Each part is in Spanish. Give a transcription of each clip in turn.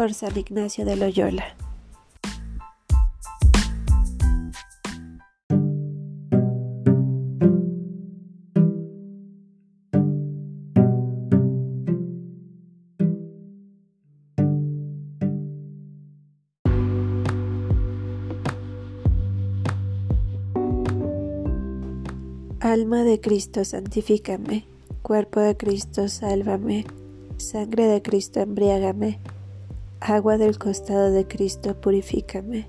por San Ignacio de Loyola. Alma de Cristo, santifícame. Cuerpo de Cristo, sálvame. Sangre de Cristo, embriágame. Agua del costado de Cristo, purifícame.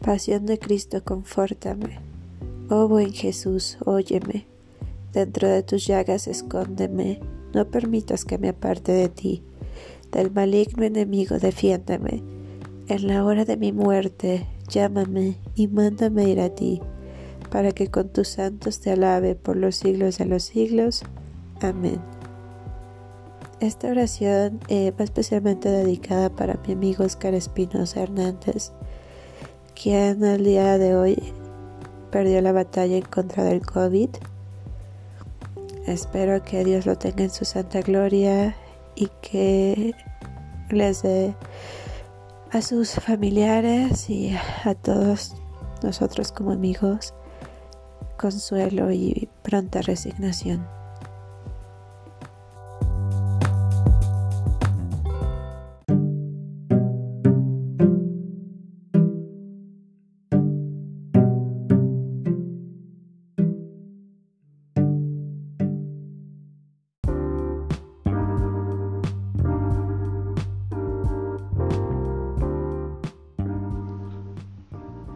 Pasión de Cristo, confórtame. Oh buen Jesús, óyeme. Dentro de tus llagas escóndeme. No permitas que me aparte de ti. Del maligno enemigo, defiéndame. En la hora de mi muerte, llámame y mándame ir a ti, para que con tus santos te alabe por los siglos de los siglos. Amén. Esta oración eh, va especialmente dedicada para mi amigo Oscar Espinosa Hernández, quien el día de hoy perdió la batalla en contra del COVID. Espero que Dios lo tenga en su santa gloria y que les dé a sus familiares y a todos nosotros como amigos consuelo y pronta resignación.